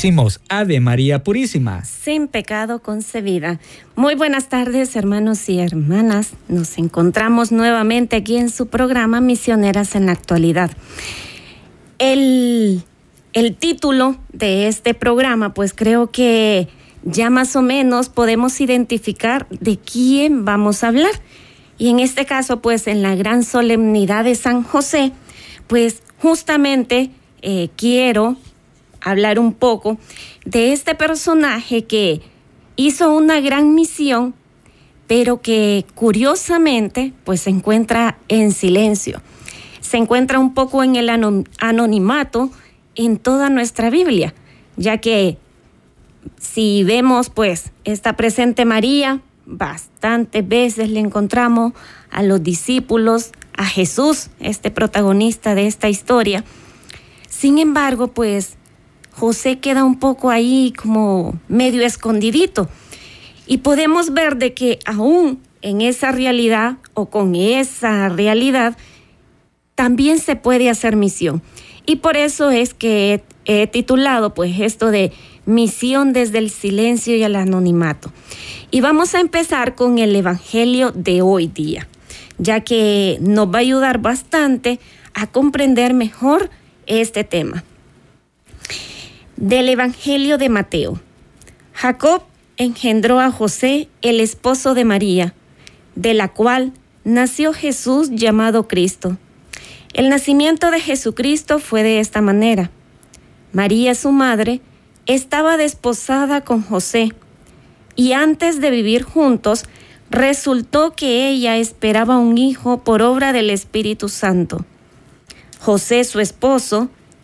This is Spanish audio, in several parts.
Decimos Ave María Purísima. Sin pecado concebida. Muy buenas tardes, hermanos y hermanas. Nos encontramos nuevamente aquí en su programa Misioneras en la actualidad. El, el título de este programa, pues creo que ya más o menos podemos identificar de quién vamos a hablar. Y en este caso, pues en la gran solemnidad de San José, pues justamente eh, quiero hablar un poco de este personaje que hizo una gran misión, pero que curiosamente pues se encuentra en silencio. Se encuentra un poco en el anonimato en toda nuestra Biblia, ya que si vemos pues está presente María, bastantes veces le encontramos a los discípulos, a Jesús, este protagonista de esta historia. Sin embargo, pues José queda un poco ahí como medio escondidito. Y podemos ver de que aún en esa realidad o con esa realidad también se puede hacer misión. Y por eso es que he, titulado pues esto de misión desde el silencio y el anonimato. Y vamos a empezar con el Evangelio de hoy día, ya que nos va a ayudar bastante a comprender mejor este tema del Evangelio de Mateo. Jacob engendró a José, el esposo de María, de la cual nació Jesús llamado Cristo. El nacimiento de Jesucristo fue de esta manera. María, su madre, estaba desposada con José, y antes de vivir juntos, resultó que ella esperaba un hijo por obra del Espíritu Santo. José, su esposo,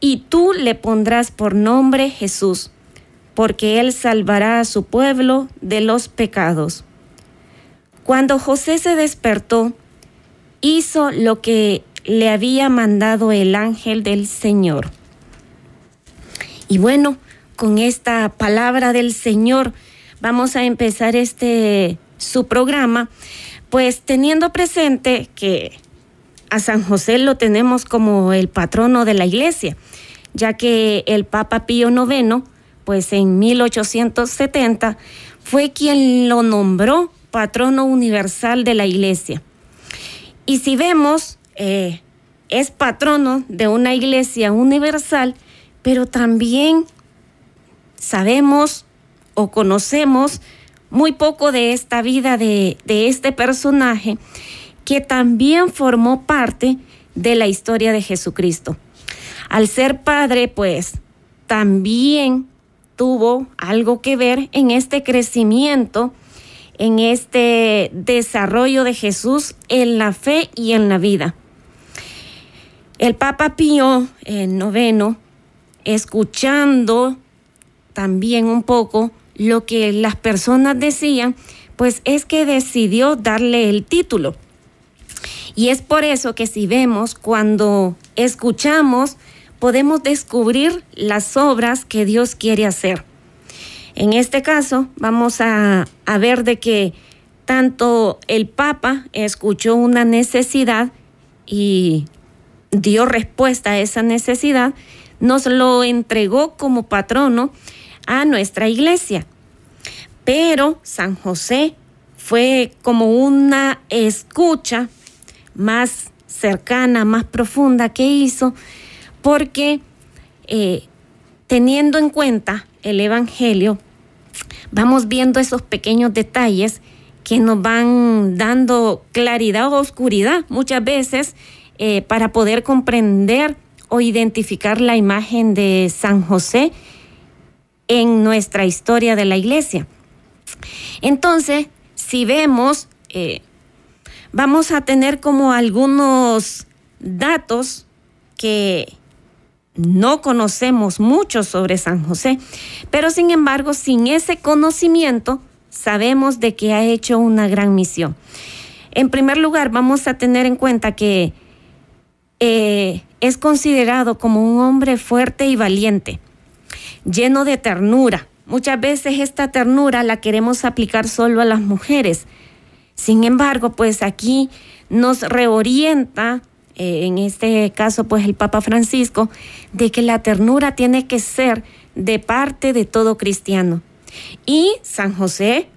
y tú le pondrás por nombre Jesús, porque él salvará a su pueblo de los pecados. Cuando José se despertó, hizo lo que le había mandado el ángel del Señor. Y bueno, con esta palabra del Señor vamos a empezar este su programa, pues teniendo presente que a San José lo tenemos como el patrono de la iglesia, ya que el Papa Pío IX, pues en 1870, fue quien lo nombró patrono universal de la iglesia. Y si vemos, eh, es patrono de una iglesia universal, pero también sabemos o conocemos muy poco de esta vida de, de este personaje que también formó parte de la historia de Jesucristo. Al ser padre, pues también tuvo algo que ver en este crecimiento, en este desarrollo de Jesús en la fe y en la vida. El Papa Pío el noveno, escuchando también un poco lo que las personas decían, pues es que decidió darle el título y es por eso que si vemos, cuando escuchamos, podemos descubrir las obras que Dios quiere hacer. En este caso, vamos a, ver de que tanto el Papa escuchó una necesidad y dio respuesta a esa necesidad, nos lo entregó como patrono a nuestra iglesia. Pero San José fue como una escucha más cercana, más profunda que hizo, porque eh, teniendo en cuenta el Evangelio, vamos viendo esos pequeños detalles que nos van dando claridad o oscuridad muchas veces eh, para poder comprender o identificar la imagen de San José en nuestra historia de la iglesia. Entonces, si vemos, eh, vamos a tener como algunos datos que no conocemos mucho sobre San José, pero sin embargo, sin ese conocimiento, sabemos de que ha hecho una gran misión. En primer lugar, vamos a tener en cuenta que eh, es considerado como un hombre fuerte y valiente, lleno de ternura. Muchas veces esta ternura la queremos aplicar solo a las mujeres. Sin embargo, pues aquí nos reorienta, eh, en este caso, pues el Papa Francisco, de que la ternura tiene que ser de parte de todo cristiano. Y San José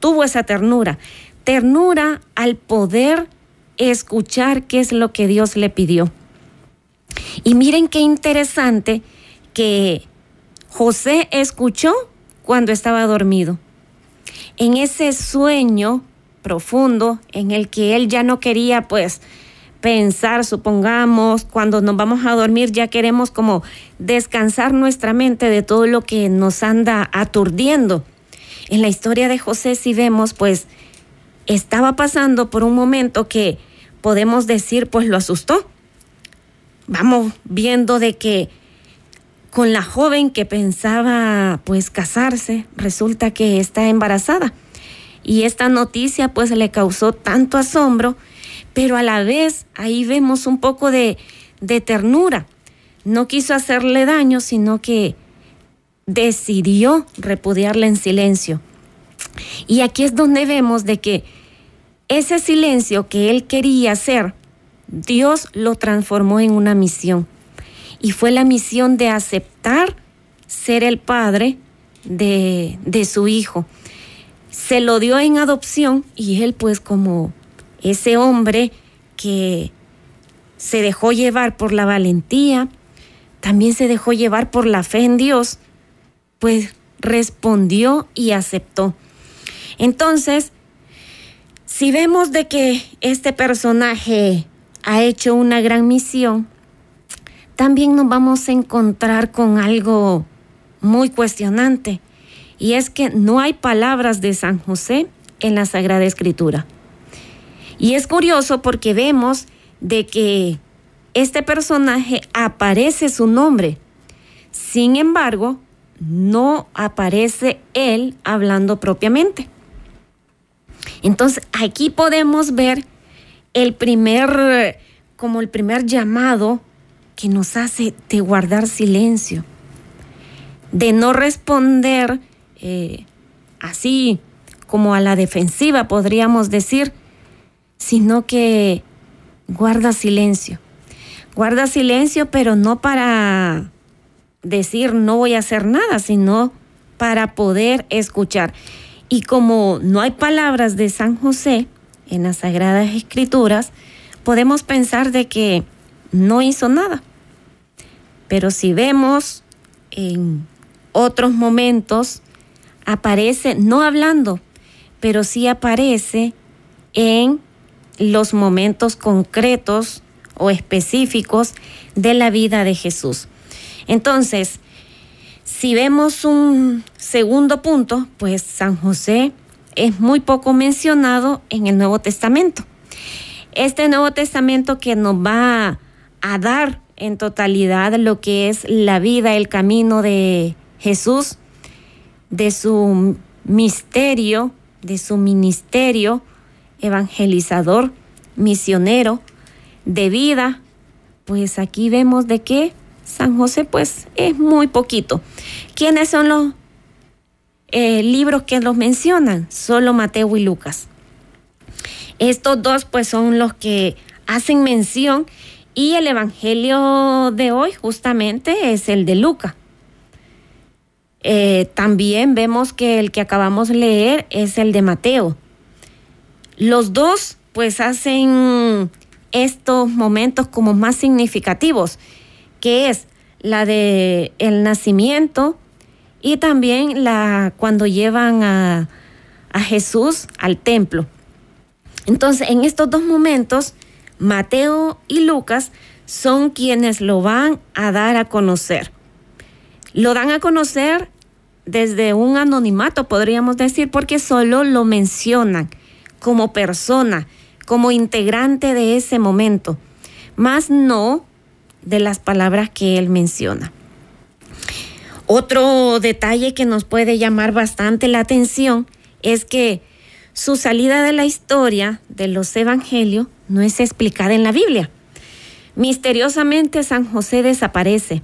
tuvo esa ternura, ternura al poder escuchar qué es lo que Dios le pidió. Y miren qué interesante que José escuchó cuando estaba dormido. En ese sueño profundo en el que él ya no quería pues pensar, supongamos, cuando nos vamos a dormir ya queremos como descansar nuestra mente de todo lo que nos anda aturdiendo. En la historia de José si vemos pues estaba pasando por un momento que podemos decir pues lo asustó. Vamos viendo de que con la joven que pensaba pues casarse, resulta que está embarazada. Y esta noticia pues le causó tanto asombro pero a la vez ahí vemos un poco de, de ternura. No quiso hacerle daño, sino que decidió repudiarla en silencio. Y aquí es donde vemos de que ese silencio que él quería hacer, Dios lo transformó en una misión. Y fue la misión de aceptar ser el padre de, de su hijo. Se lo dio en adopción y él pues como ese hombre que se dejó llevar por la valentía, también se dejó llevar por la fe en Dios, pues respondió y aceptó. Entonces, si vemos de que este personaje ha hecho una gran misión, también nos vamos a encontrar con algo muy cuestionante, y es que no hay palabras de San José en la Sagrada Escritura. Y es curioso porque vemos de que este personaje aparece su nombre. Sin embargo, no aparece él hablando propiamente. Entonces, aquí podemos ver el primer, como el primer llamado que nos hace de guardar silencio, de no responder eh, así como a la defensiva, podríamos decir, sino que guarda silencio. Guarda silencio, pero no para decir no voy a hacer nada, sino para poder escuchar. Y como no hay palabras de San José en las Sagradas Escrituras, podemos pensar de que no hizo nada. Pero si vemos en otros momentos, aparece no hablando, pero sí aparece en los momentos concretos o específicos de la vida de Jesús. Entonces, si vemos un segundo punto, pues San José es muy poco mencionado en el Nuevo Testamento. Este Nuevo Testamento que nos va a dar en totalidad lo que es la vida, el camino de Jesús, de su misterio, de su ministerio, evangelizador, misionero, de vida, pues aquí vemos de que San José pues es muy poquito. ¿Quiénes son los eh, libros que los mencionan? Solo Mateo y Lucas. Estos dos pues son los que hacen mención y el Evangelio de hoy justamente es el de Lucas. Eh, también vemos que el que acabamos de leer es el de Mateo. Los dos pues hacen estos momentos como más significativos, que es la de el nacimiento y también la cuando llevan a, a Jesús al templo. Entonces, en estos dos momentos, Mateo y Lucas son quienes lo van a dar a conocer. Lo dan a conocer desde un anonimato, podríamos decir, porque solo lo mencionan como persona, como integrante de ese momento, más no de las palabras que él menciona. Otro detalle que nos puede llamar bastante la atención es que su salida de la historia de los evangelios no es explicada en la Biblia. Misteriosamente San José desaparece.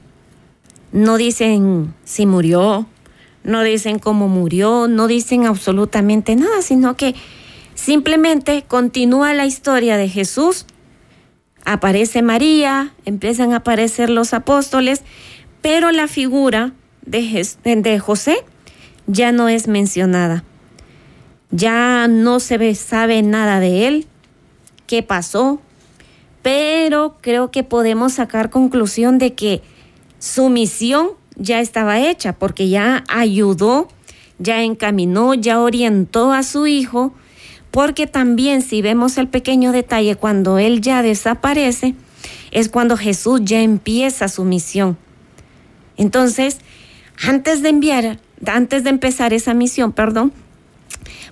No dicen si murió, no dicen cómo murió, no dicen absolutamente nada, sino que simplemente continúa la historia de Jesús. Aparece María, empiezan a aparecer los apóstoles, pero la figura de, José ya no es mencionada. Ya no se sabe nada de él, qué pasó, pero creo que podemos sacar conclusión de que su misión ya estaba hecha, porque ya ayudó, ya encaminó, ya orientó a su hijo, porque también si vemos el pequeño detalle, cuando él ya desaparece, es cuando Jesús ya empieza su misión. Entonces, antes de enviar, antes de empezar esa misión, perdón,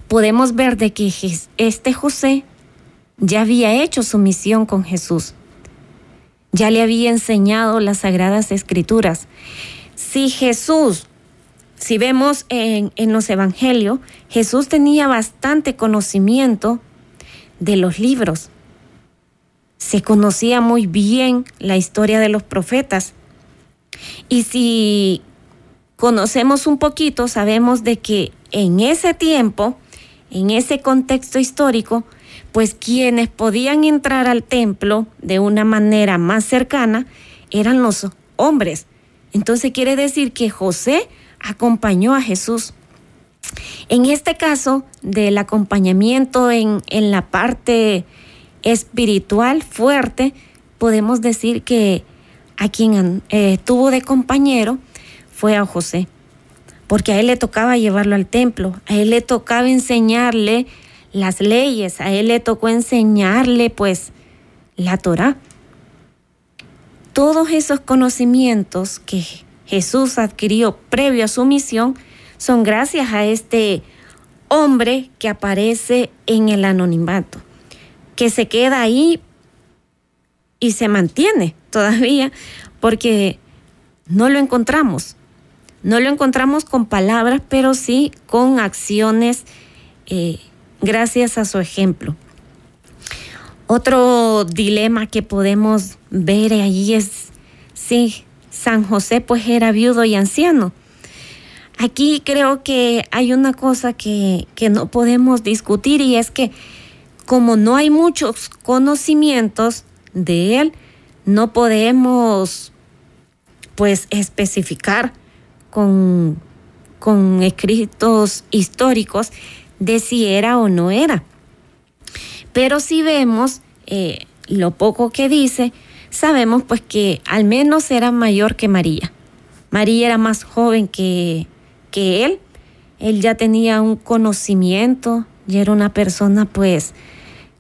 podemos ver de que este José ya había hecho su misión con Jesús. Ya le había enseñado las sagradas escrituras. Si Jesús, si vemos en, los evangelios, Jesús tenía bastante conocimiento de los libros. Se conocía muy bien la historia de los profetas. Y si conocemos un poquito, sabemos de que en ese tiempo, en ese contexto histórico, pues quienes podían entrar al templo de una manera más cercana eran los hombres. Entonces quiere decir que José acompañó a Jesús. En este caso del acompañamiento en, en la parte espiritual fuerte, podemos decir que a quien eh, tuvo de compañero fue a José, porque a él le tocaba llevarlo al templo, a él le tocaba enseñarle las leyes, a él le tocó enseñarle pues la Torah. Todos esos conocimientos que Jesús adquirió previo a su misión son gracias a este hombre que aparece en el anonimato, que se queda ahí y se mantiene todavía porque no lo encontramos. No lo encontramos con palabras, pero sí con acciones eh, gracias a su ejemplo. Otro dilema que podemos ver allí es si San José pues era viudo y anciano. Aquí creo que hay una cosa que, que no podemos discutir y es que como no hay muchos conocimientos de él, no podemos pues especificar con, con escritos históricos de si era o no era. Pero si vemos eh, lo poco que dice, sabemos pues que al menos era mayor que María. María era más joven que, que él. Él ya tenía un conocimiento y era una persona pues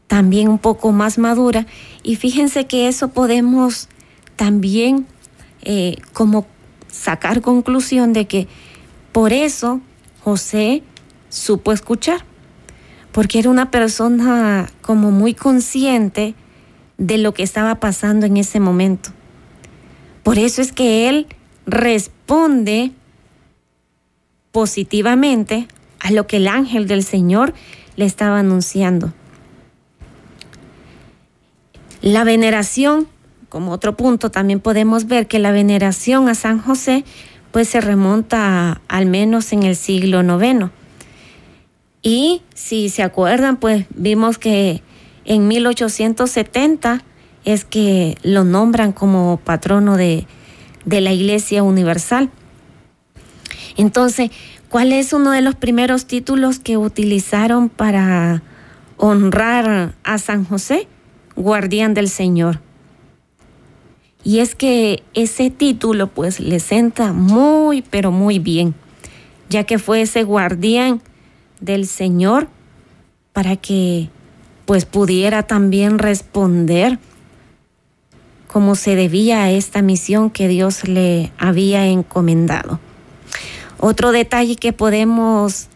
también un poco más madura. Y fíjense que eso podemos también eh, como sacar conclusión de que por eso José supo escuchar, porque era una persona como muy consciente de lo que estaba pasando en ese momento. Por eso es que él responde positivamente a lo que el ángel del Señor le estaba anunciando. La veneración como otro punto, también podemos ver que la veneración a San José pues se remonta al menos en el siglo IX. Y si se acuerdan, pues vimos que en 1870 es que lo nombran como patrono de, de la Iglesia Universal. Entonces, ¿cuál es uno de los primeros títulos que utilizaron para honrar a San José? Guardián del Señor. Y es que ese título pues le senta muy, pero muy bien, ya que fue ese guardián del Señor para que pues pudiera también responder como se debía a esta misión que Dios le había encomendado. Otro detalle que podemos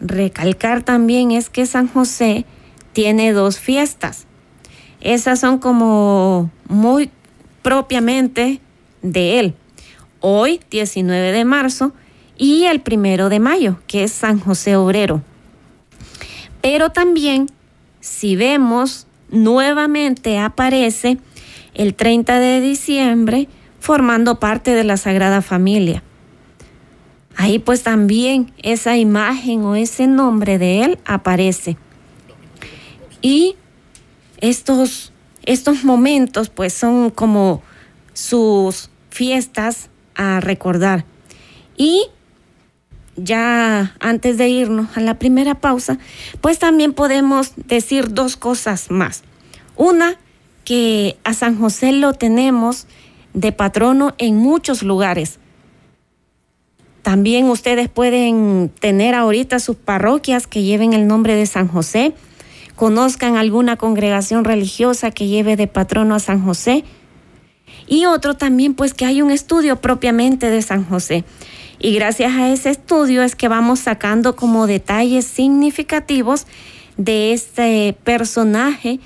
recalcar también es que San José tiene dos fiestas. Esas son como muy propiamente de él. Hoy, 19 de marzo, y el primero de mayo, que es San José Obrero. Pero también, si vemos, nuevamente aparece el 30 de diciembre formando parte de la Sagrada Familia. Ahí pues también esa imagen o ese nombre de él aparece. Y estos, estos momentos pues son como sus fiestas a recordar. Y ya antes de irnos a la primera pausa, pues también podemos decir dos cosas más. Una, que a San José lo tenemos de patrono en muchos lugares. También ustedes pueden tener ahorita sus parroquias que lleven el nombre de San José, conozcan alguna congregación religiosa que lleve de patrono a San José. Y otro también, pues que hay un estudio propiamente de San José. Y gracias a ese estudio es que vamos sacando como detalles significativos de este personaje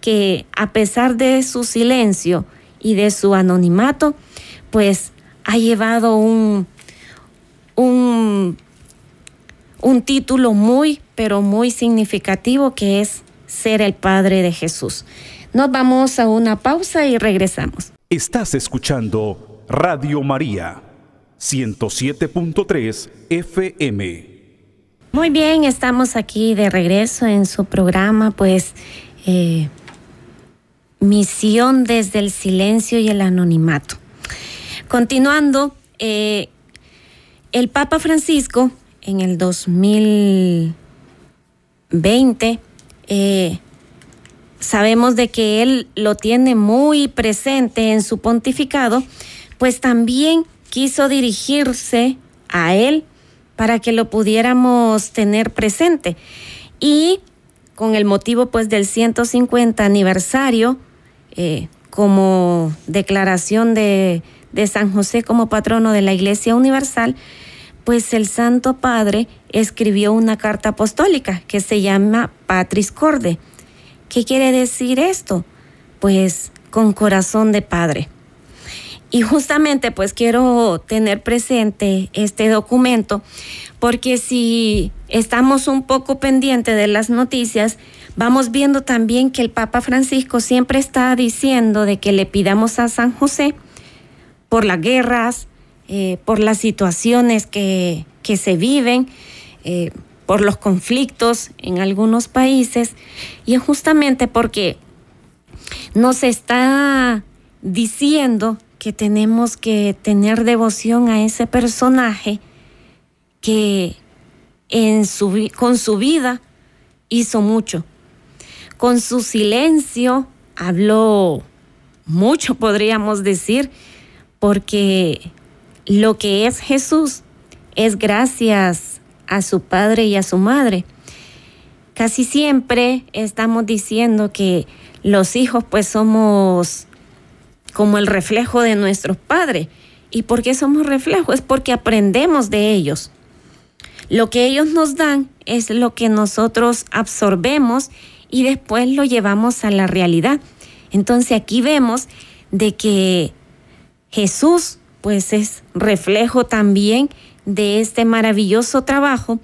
que a pesar de su silencio y de su anonimato, pues ha llevado un, un, un título muy, pero muy significativo que es ser el Padre de Jesús. Nos vamos a una pausa y regresamos. Estás escuchando Radio María 107.3 FM. Muy bien, estamos aquí de regreso en su programa, pues eh, Misión desde el silencio y el anonimato. Continuando, eh, el Papa Francisco en el 2020, eh, sabemos de que él lo tiene muy presente en su pontificado, pues también quiso dirigirse a él para que lo pudiéramos tener presente. Y con el motivo pues del 150 aniversario, eh, como declaración de, de San José como patrono de la Iglesia Universal, pues el Santo Padre escribió una carta apostólica que se llama Patris Corde. ¿Qué quiere decir esto? Pues con corazón de Padre. Y justamente pues quiero tener presente este documento porque si estamos un poco pendientes de las noticias, vamos viendo también que el Papa Francisco siempre está diciendo de que le pidamos a San José por las guerras, eh, por las situaciones que, que se viven, eh, por los conflictos en algunos países, y es justamente porque nos está diciendo que tenemos que tener devoción a ese personaje que en su, con su vida hizo mucho. Con su silencio habló mucho, podríamos decir, porque lo que es Jesús es gracias a su padre y a su madre. Casi siempre estamos diciendo que los hijos pues somos como el reflejo de nuestros padres. ¿Y por qué somos reflejos? Es porque aprendemos de ellos. Lo que ellos nos dan es lo que nosotros absorbemos y después lo llevamos a la realidad. Entonces aquí vemos de que Jesús pues es reflejo también de este maravilloso trabajo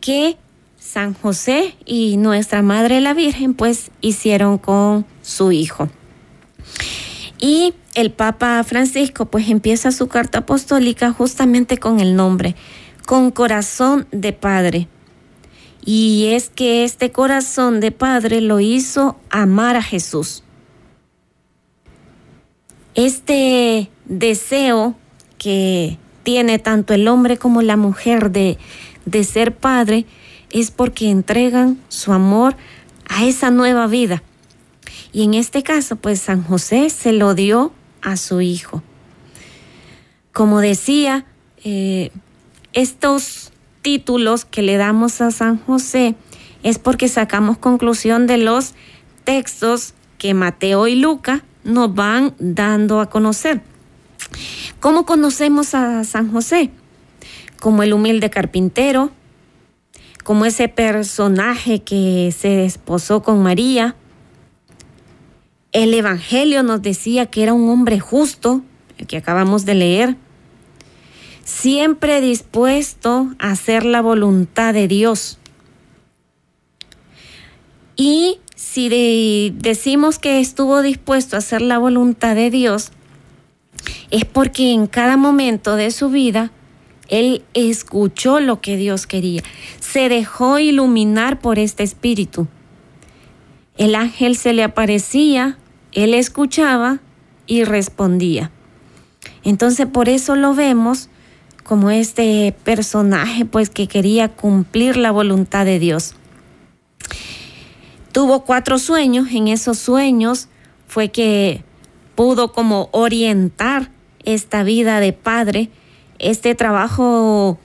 que San José y nuestra Madre la Virgen pues hicieron con su hijo. Y el Papa Francisco pues empieza su carta apostólica justamente con el nombre, con corazón de Padre. Y es que este corazón de padre lo hizo amar a Jesús. Este deseo que tiene tanto el hombre como la mujer de, de ser padre es porque entregan su amor a esa nueva vida. Y en este caso, pues San José se lo dio a su hijo. Como decía, eh, estos títulos que le damos a San José es porque sacamos conclusión de los textos que Mateo y Luca nos van dando a conocer. ¿Cómo conocemos a San José? Como el humilde carpintero, como ese personaje que se desposó con María. El Evangelio nos decía que era un hombre justo, el que acabamos de leer, siempre dispuesto a hacer la voluntad de Dios. Y si decimos que estuvo dispuesto a hacer la voluntad de Dios, es porque en cada momento de su vida él escuchó lo que Dios quería, se dejó iluminar por este espíritu. El ángel se le aparecía, él escuchaba y respondía. Entonces por eso lo vemos como este personaje pues que quería cumplir la voluntad de Dios. Tuvo cuatro sueños, en esos sueños fue que pudo como orientar esta vida de padre, este trabajo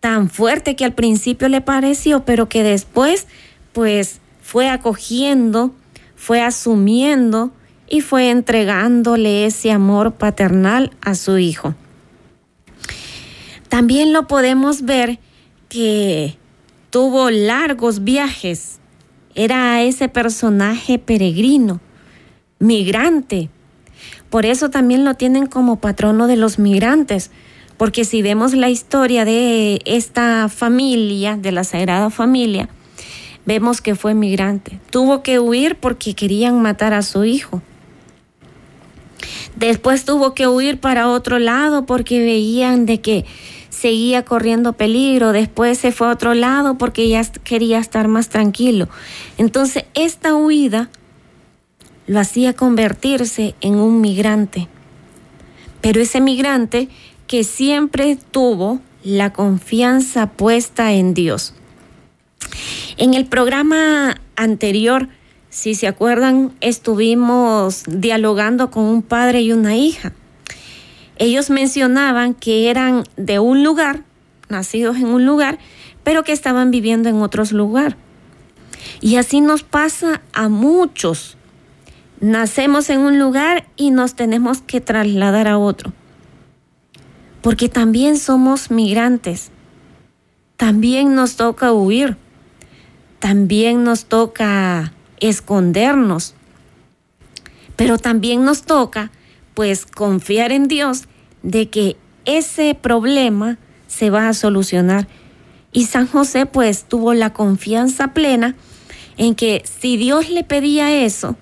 tan fuerte que al principio le pareció, pero que después pues fue acogiendo, fue asumiendo y fue entregándole ese amor paternal a su hijo. También lo podemos ver que tuvo largos viajes, era ese personaje peregrino, migrante, por eso también lo tienen como patrono de los migrantes, porque si vemos la historia de esta familia, de la Sagrada Familia, vemos que fue migrante. Tuvo que huir porque querían matar a su hijo. Después tuvo que huir para otro lado porque veían de que seguía corriendo peligro. Después se fue a otro lado porque ya quería estar más tranquilo. Entonces, esta huida lo hacía convertirse en un migrante. Pero ese migrante que siempre tuvo la confianza puesta en Dios. En el programa anterior, si se acuerdan, estuvimos dialogando con un padre y una hija. Ellos mencionaban que eran de un lugar, nacidos en un lugar, pero que estaban viviendo en otros lugar. Y así nos pasa a muchos Nacemos en un lugar y nos tenemos que trasladar a otro. Porque también somos migrantes. También nos toca huir. También nos toca escondernos. Pero también nos toca pues confiar en Dios de que ese problema se va a solucionar. Y San José pues tuvo la confianza plena en que si Dios le pedía eso,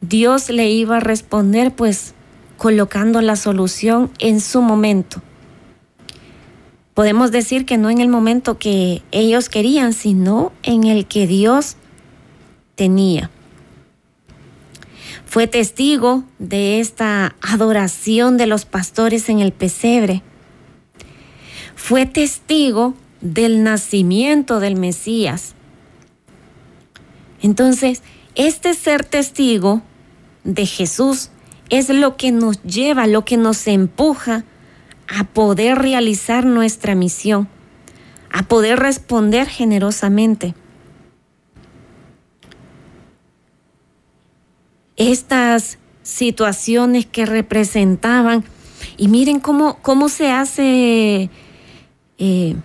Dios le iba a responder pues colocando la solución en su momento. Podemos decir que no en el momento que ellos querían, sino en el que Dios tenía. Fue testigo de esta adoración de los pastores en el pesebre. Fue testigo del nacimiento del Mesías. Entonces, este ser testigo de Jesús es lo que nos lleva, lo que nos empuja a poder realizar nuestra misión, a poder responder generosamente. Estas situaciones que representaban, y miren cómo, cómo se hace eh,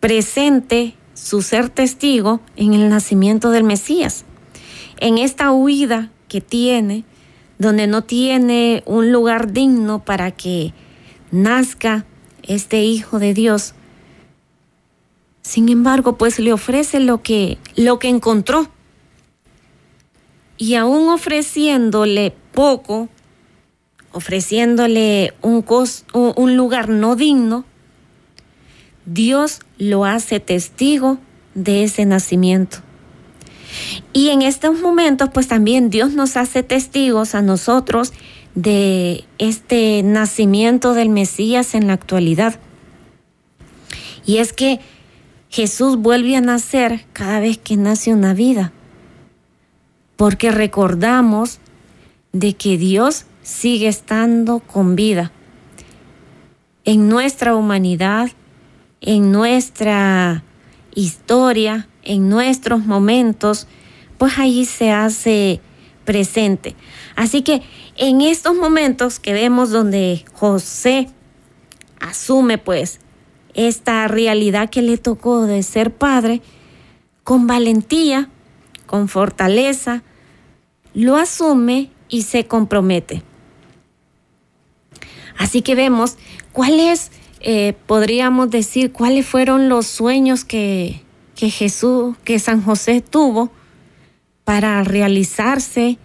presente su ser testigo en el nacimiento del Mesías. En esta huida que tiene, donde no tiene un lugar digno para que nazca este Hijo de Dios. Sin embargo, pues le ofrece lo que, lo que encontró. Y aún ofreciéndole poco, ofreciéndole un, un lugar no digno, Dios lo hace testigo de ese nacimiento. Y en estos momentos, pues también Dios nos hace testigos a nosotros de este nacimiento del Mesías en la actualidad. Y es que Jesús vuelve a nacer cada vez que nace una vida, porque recordamos de que Dios sigue estando con vida en nuestra humanidad, en nuestra historia, en nuestros momentos, pues ahí se hace presente. Así que en estos momentos que vemos donde José asume pues esta realidad que le tocó de ser padre, con valentía, con fortaleza, lo asume y se compromete. Así que vemos cuáles, eh, podríamos decir, cuáles fueron los sueños que, que Jesús, que San José tuvo para realizarse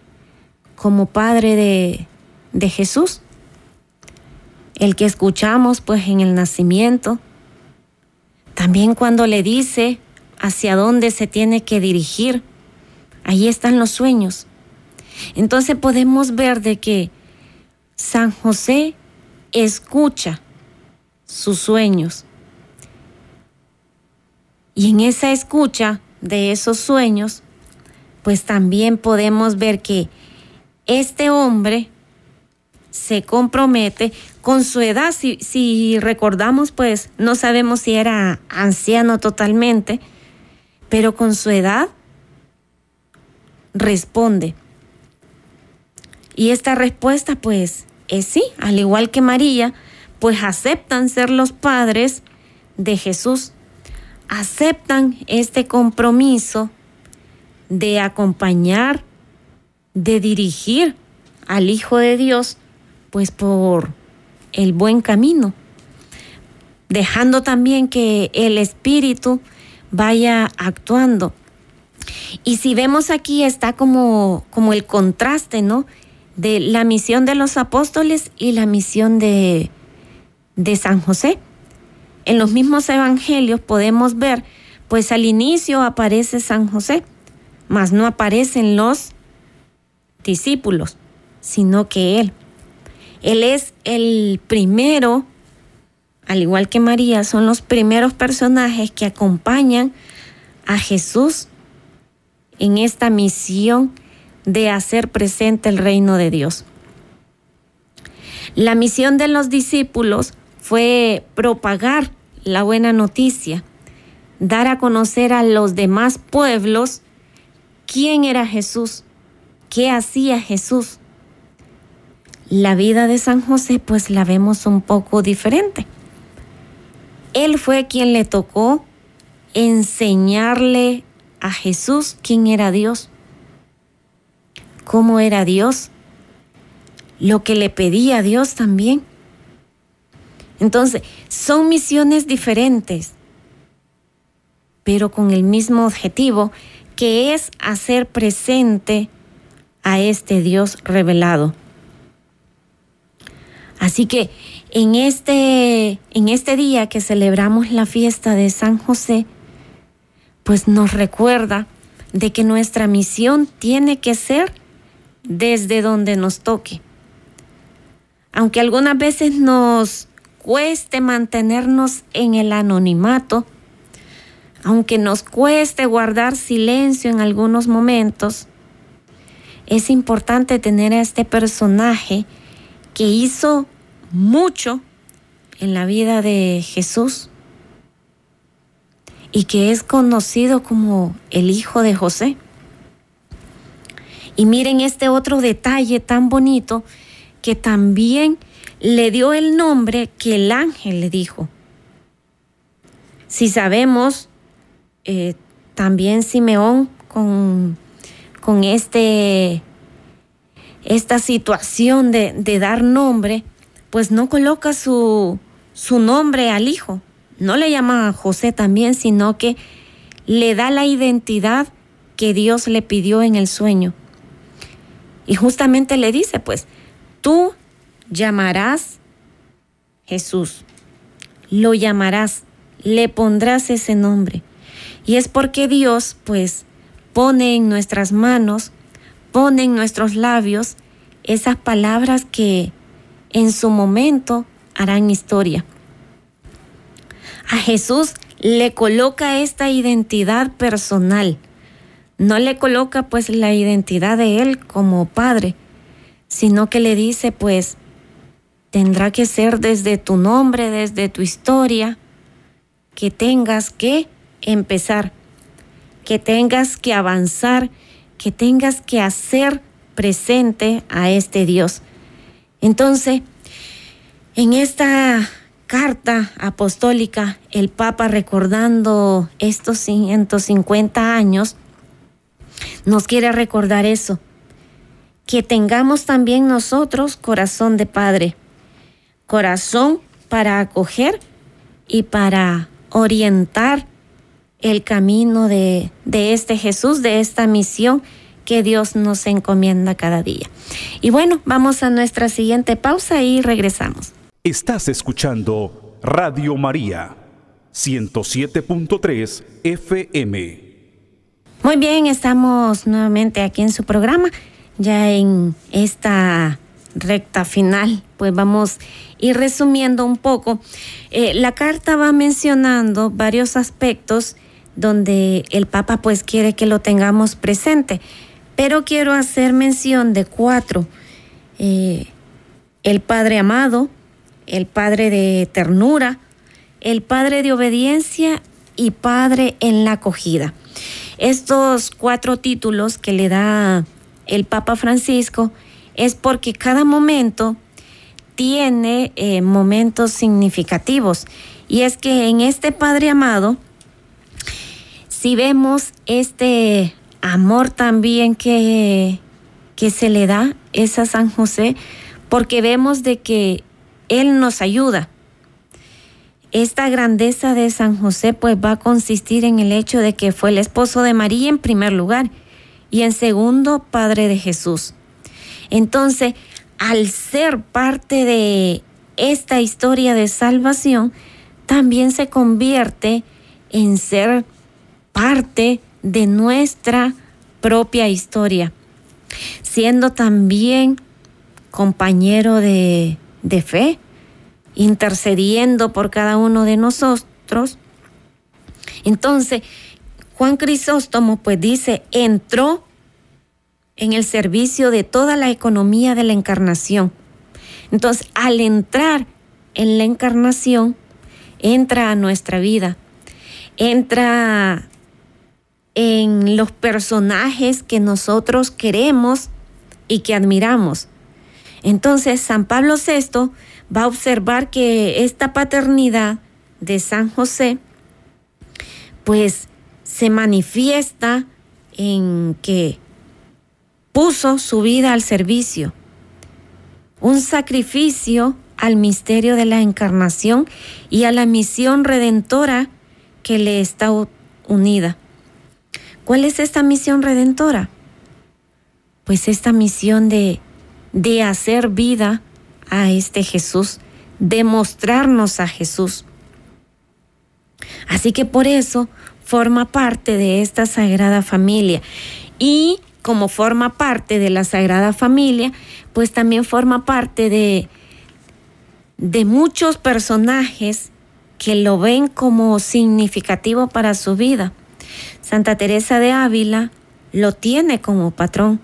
como padre de, de Jesús. El que escuchamos pues en el nacimiento, también cuando le dice hacia dónde se tiene que dirigir, ahí están los sueños. Entonces podemos ver de que San José escucha sus sueños. Y en esa escucha de esos sueños, pues también podemos ver que este hombre se compromete con su edad. Si, si, recordamos, pues no sabemos si era anciano totalmente, pero con su edad responde. Y esta respuesta, pues, es sí, al igual que María, pues aceptan ser los padres de Jesús, aceptan este compromiso de acompañar, de dirigir al Hijo de Dios, pues por el buen camino, dejando también que el Espíritu vaya actuando. Y si vemos aquí está como, como el contraste, ¿no? de la misión de los apóstoles y la misión de, de San José. En los mismos evangelios podemos ver, pues al inicio aparece San José, mas no aparecen los discípulos, sino que él. Él es el primero, al igual que María, son los primeros personajes que acompañan a Jesús en esta misión de hacer presente el reino de Dios. La misión de los discípulos fue propagar la buena noticia, dar a conocer a los demás pueblos quién era Jesús, qué hacía Jesús. La vida de San José pues la vemos un poco diferente. Él fue quien le tocó enseñarle a Jesús quién era Dios cómo era Dios, lo que le pedía a Dios también. Entonces, son misiones diferentes, pero con el mismo objetivo, que es hacer presente a este Dios revelado. Así que en este, en este día que celebramos la fiesta de San José, pues nos recuerda de que nuestra misión tiene que ser desde donde nos toque. Aunque algunas veces nos cueste mantenernos en el anonimato, aunque nos cueste guardar silencio en algunos momentos, es importante tener a este personaje que hizo mucho en la vida de Jesús y que es conocido como el Hijo de José. Y miren este otro detalle tan bonito que también le dio el nombre que el ángel le dijo. Si sabemos, eh, también Simeón con, con este, esta situación de, dar nombre, pues no coloca su, su nombre al hijo. No le llama a José también, sino que le da la identidad que Dios le pidió en el sueño. Y justamente le dice, pues, tú llamarás Jesús, lo llamarás, le pondrás ese nombre. Y es porque Dios, pues, pone en nuestras manos, pone en nuestros labios esas palabras que en su momento harán historia. A Jesús le coloca esta identidad personal no le coloca pues la identidad de él como padre, sino que le dice pues tendrá que ser desde tu nombre, desde tu historia, que tengas que empezar. que tengas que avanzar, que tengas que hacer presente a este Dios. Entonces, en esta carta apostólica, el Papa recordando estos 150 años, nos quiere recordar eso, que tengamos también nosotros corazón de Padre, corazón para acoger y para orientar el camino de, de este Jesús, de esta misión que Dios nos encomienda cada día. Y bueno, vamos a nuestra siguiente pausa y regresamos. Estás escuchando Radio María 107.3 FM. Muy bien, estamos nuevamente aquí en su programa, ya en esta recta final, pues vamos a ir resumiendo un poco. Eh, la carta va mencionando varios aspectos donde el Papa pues quiere que lo tengamos presente, pero quiero hacer mención de cuatro. Eh, el Padre amado, el Padre de ternura, el Padre de obediencia y Padre en la acogida. Estos cuatro títulos que le da el Papa Francisco es porque cada momento tiene eh, momentos significativos. Y es que en este Padre amado, si vemos este amor también que, que se le da, es a San José, porque vemos de que él nos ayuda. Esta grandeza de San José pues va a consistir en el hecho de que fue el esposo de María en primer lugar y en segundo padre de Jesús. Entonces, al ser parte de esta historia de salvación, también se convierte en ser parte de nuestra propia historia, siendo también compañero de, de fe, intercediendo por cada uno de nosotros. Entonces, Juan Crisóstomo pues dice, entró en el servicio de toda la economía de la encarnación. Entonces, al entrar en la encarnación, entra a nuestra vida, entra en los personajes que nosotros queremos y que admiramos. Entonces, San Pablo VI va a observar que esta paternidad de San José, pues se manifiesta en que puso su vida al servicio, un sacrificio al misterio de la encarnación y a la misión redentora que le está unida. ¿Cuál es esta misión redentora? Pues esta misión de de hacer vida a este Jesús, de mostrarnos a Jesús. Así que por eso forma parte de esta sagrada familia. Y como forma parte de la sagrada familia, pues también forma parte de, de muchos personajes que lo ven como significativo para su vida. Santa Teresa de Ávila lo tiene como patrón.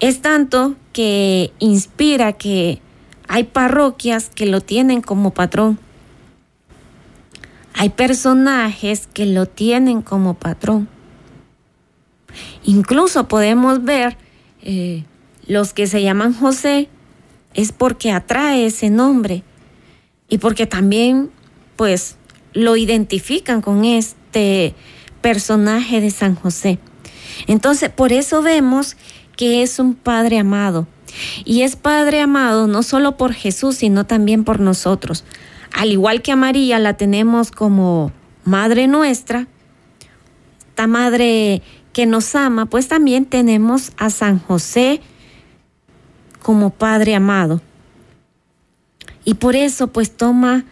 Es tanto que inspira que hay parroquias que lo tienen como patrón. Hay personajes que lo tienen como patrón. Incluso podemos ver eh, los que se llaman José, es porque atrae ese nombre y porque también pues lo identifican con este personaje de San José. Entonces, por eso vemos que es un Padre amado. Y es Padre amado no solo por Jesús, sino también por nosotros. Al igual que a María la tenemos como Madre nuestra, esta Madre que nos ama, pues también tenemos a San José como Padre amado. Y por eso pues toma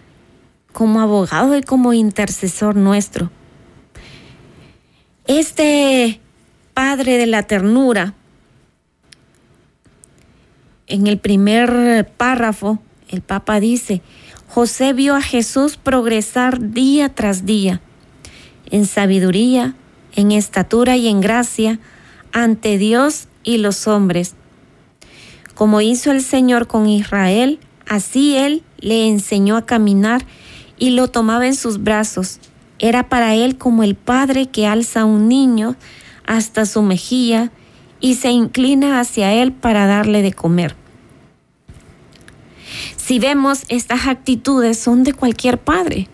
como abogado y como intercesor nuestro. Este Padre de la ternura, en el primer párrafo, el Papa dice, José vio a Jesús progresar día tras día, en sabiduría, en estatura y en gracia, ante Dios y los hombres. Como hizo el Señor con Israel, así Él le enseñó a caminar y lo tomaba en sus brazos, era para él como el padre que alza a un niño hasta su mejilla y se inclina hacia él para darle de comer. Si vemos estas actitudes son de cualquier padre,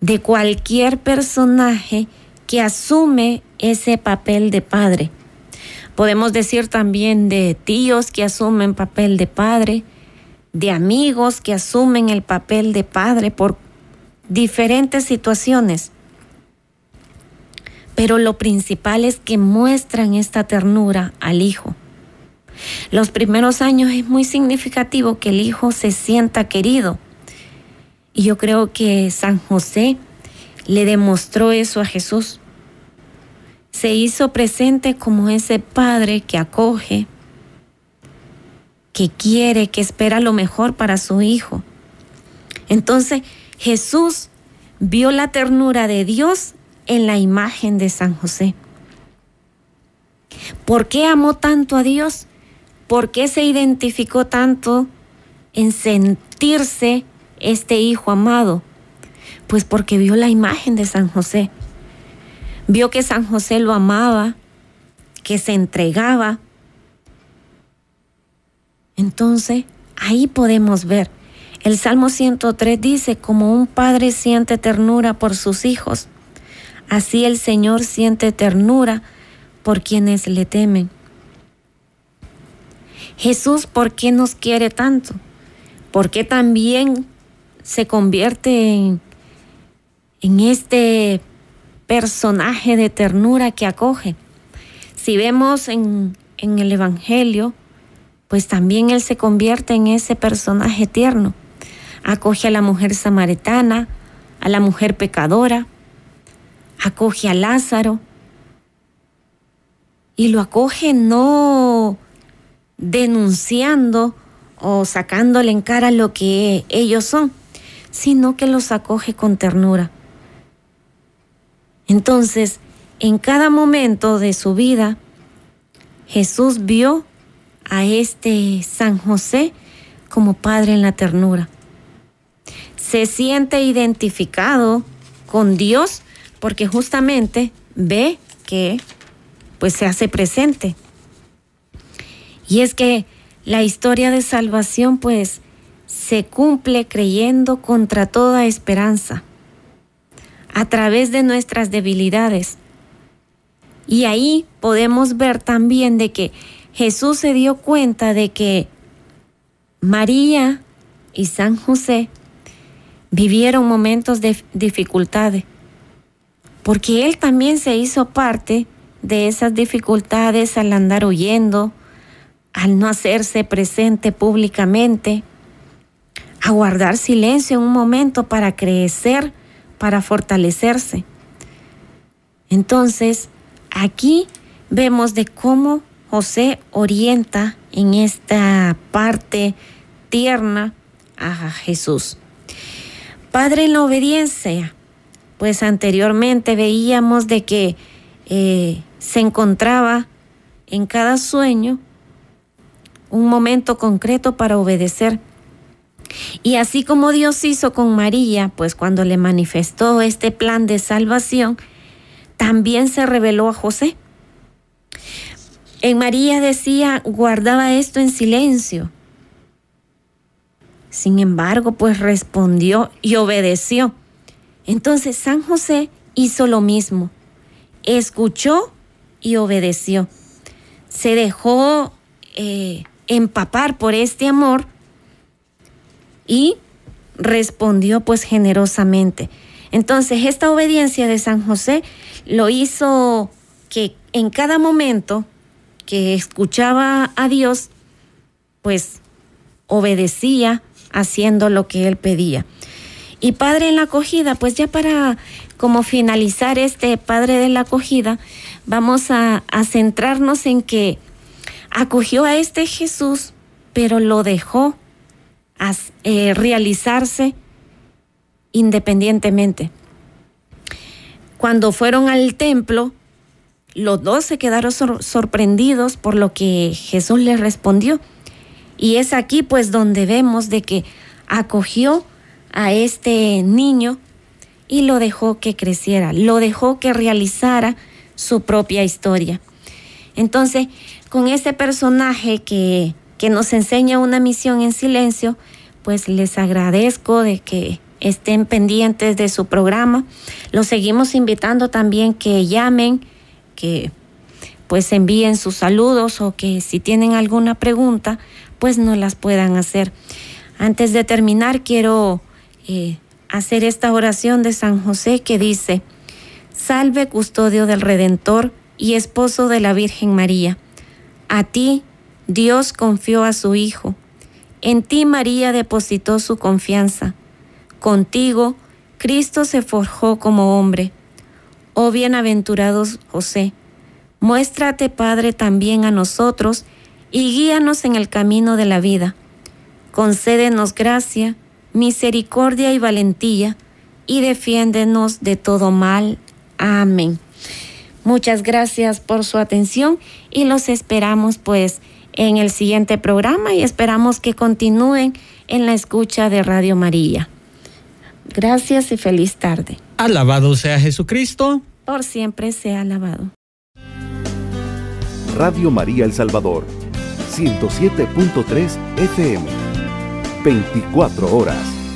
de cualquier personaje que asume ese papel de padre. Podemos decir también de tíos que asumen papel de padre, de amigos que asumen el papel de padre por diferentes situaciones. Pero lo principal es que muestran esta ternura al hijo. Los primeros años es muy significativo que el hijo se sienta querido. Y yo creo que San José le demostró eso a Jesús. Se hizo presente como ese padre que acoge, que quiere, que espera lo mejor para su hijo. Entonces Jesús vio la ternura de Dios en la imagen de San José. ¿Por qué amó tanto a Dios? ¿Por qué se identificó tanto en sentirse este hijo amado? Pues porque vio la imagen de San José. Vio que San José lo amaba, que se entregaba, entonces, ahí podemos ver. El Salmo 103 dice, como un padre siente ternura por sus hijos, así el Señor siente ternura por quienes le temen. Jesús, ¿por qué nos quiere tanto? ¿Por qué también se convierte en, este personaje de ternura que acoge? Si vemos en, en el Evangelio, pues también Él se convierte en ese personaje tierno. Acoge a la mujer samaritana, a la mujer pecadora, acoge a Lázaro y lo acoge no denunciando o sacándole en cara lo que ellos son, sino que los acoge con ternura. Entonces, en cada momento de su vida, Jesús vio a este San José como padre en la ternura. Se siente identificado con Dios porque justamente ve que pues se hace presente. Y es que la historia de salvación pues se cumple creyendo contra toda esperanza, a través de nuestras debilidades. Y ahí podemos ver también de que Jesús se dio cuenta de que María y San José vivieron momentos de dificultades, porque Él también se hizo parte de esas dificultades al andar huyendo, al no hacerse presente públicamente, a guardar silencio en un momento para crecer, para fortalecerse. Entonces, aquí vemos de cómo José orienta en esta parte tierna a Jesús. Padre en la obediencia, pues anteriormente veíamos de que eh, se encontraba en cada sueño un momento concreto para obedecer. Y así como Dios hizo con María, pues cuando le manifestó este plan de salvación, también se reveló a José. En María decía, guardaba esto en silencio. Sin embargo, pues respondió y obedeció. Entonces San José hizo lo mismo. Escuchó y obedeció. Se dejó eh, empapar por este amor y respondió pues generosamente. Entonces esta obediencia de San José lo hizo que en cada momento que escuchaba a Dios, pues obedecía haciendo lo que él pedía. Y padre en la acogida, pues ya para como finalizar este padre de la acogida, vamos a, centrarnos en que acogió a este Jesús, pero lo dejó eh, realizarse independientemente. Cuando fueron al templo, los dos se quedaron sorprendidos por lo que Jesús les respondió. Y es aquí pues donde vemos de que acogió a este niño y lo dejó que creciera, lo dejó que realizara su propia historia. Entonces, con ese personaje que, que nos enseña una misión en silencio, pues les agradezco de que estén pendientes de su programa. Los seguimos invitando también que llamen, que pues envíen sus saludos o que si tienen alguna pregunta, pues nos las puedan hacer. Antes de terminar, quiero eh, hacer esta oración de San José que dice, Salve custodio del Redentor y esposo de la Virgen María. A ti Dios confió a su Hijo. En ti María depositó su confianza. Contigo Cristo se forjó como hombre. Oh bienaventurado José, muéstrate Padre también a nosotros y guíanos en el camino de la vida. Concédenos gracia, misericordia y valentía y defiéndenos de todo mal. Amén. Muchas gracias por su atención y los esperamos pues en el siguiente programa y esperamos que continúen en la escucha de Radio María. Gracias y feliz tarde. Alabado sea Jesucristo. Por siempre sea alabado. Radio María El Salvador, 107.3 FM, 24 horas.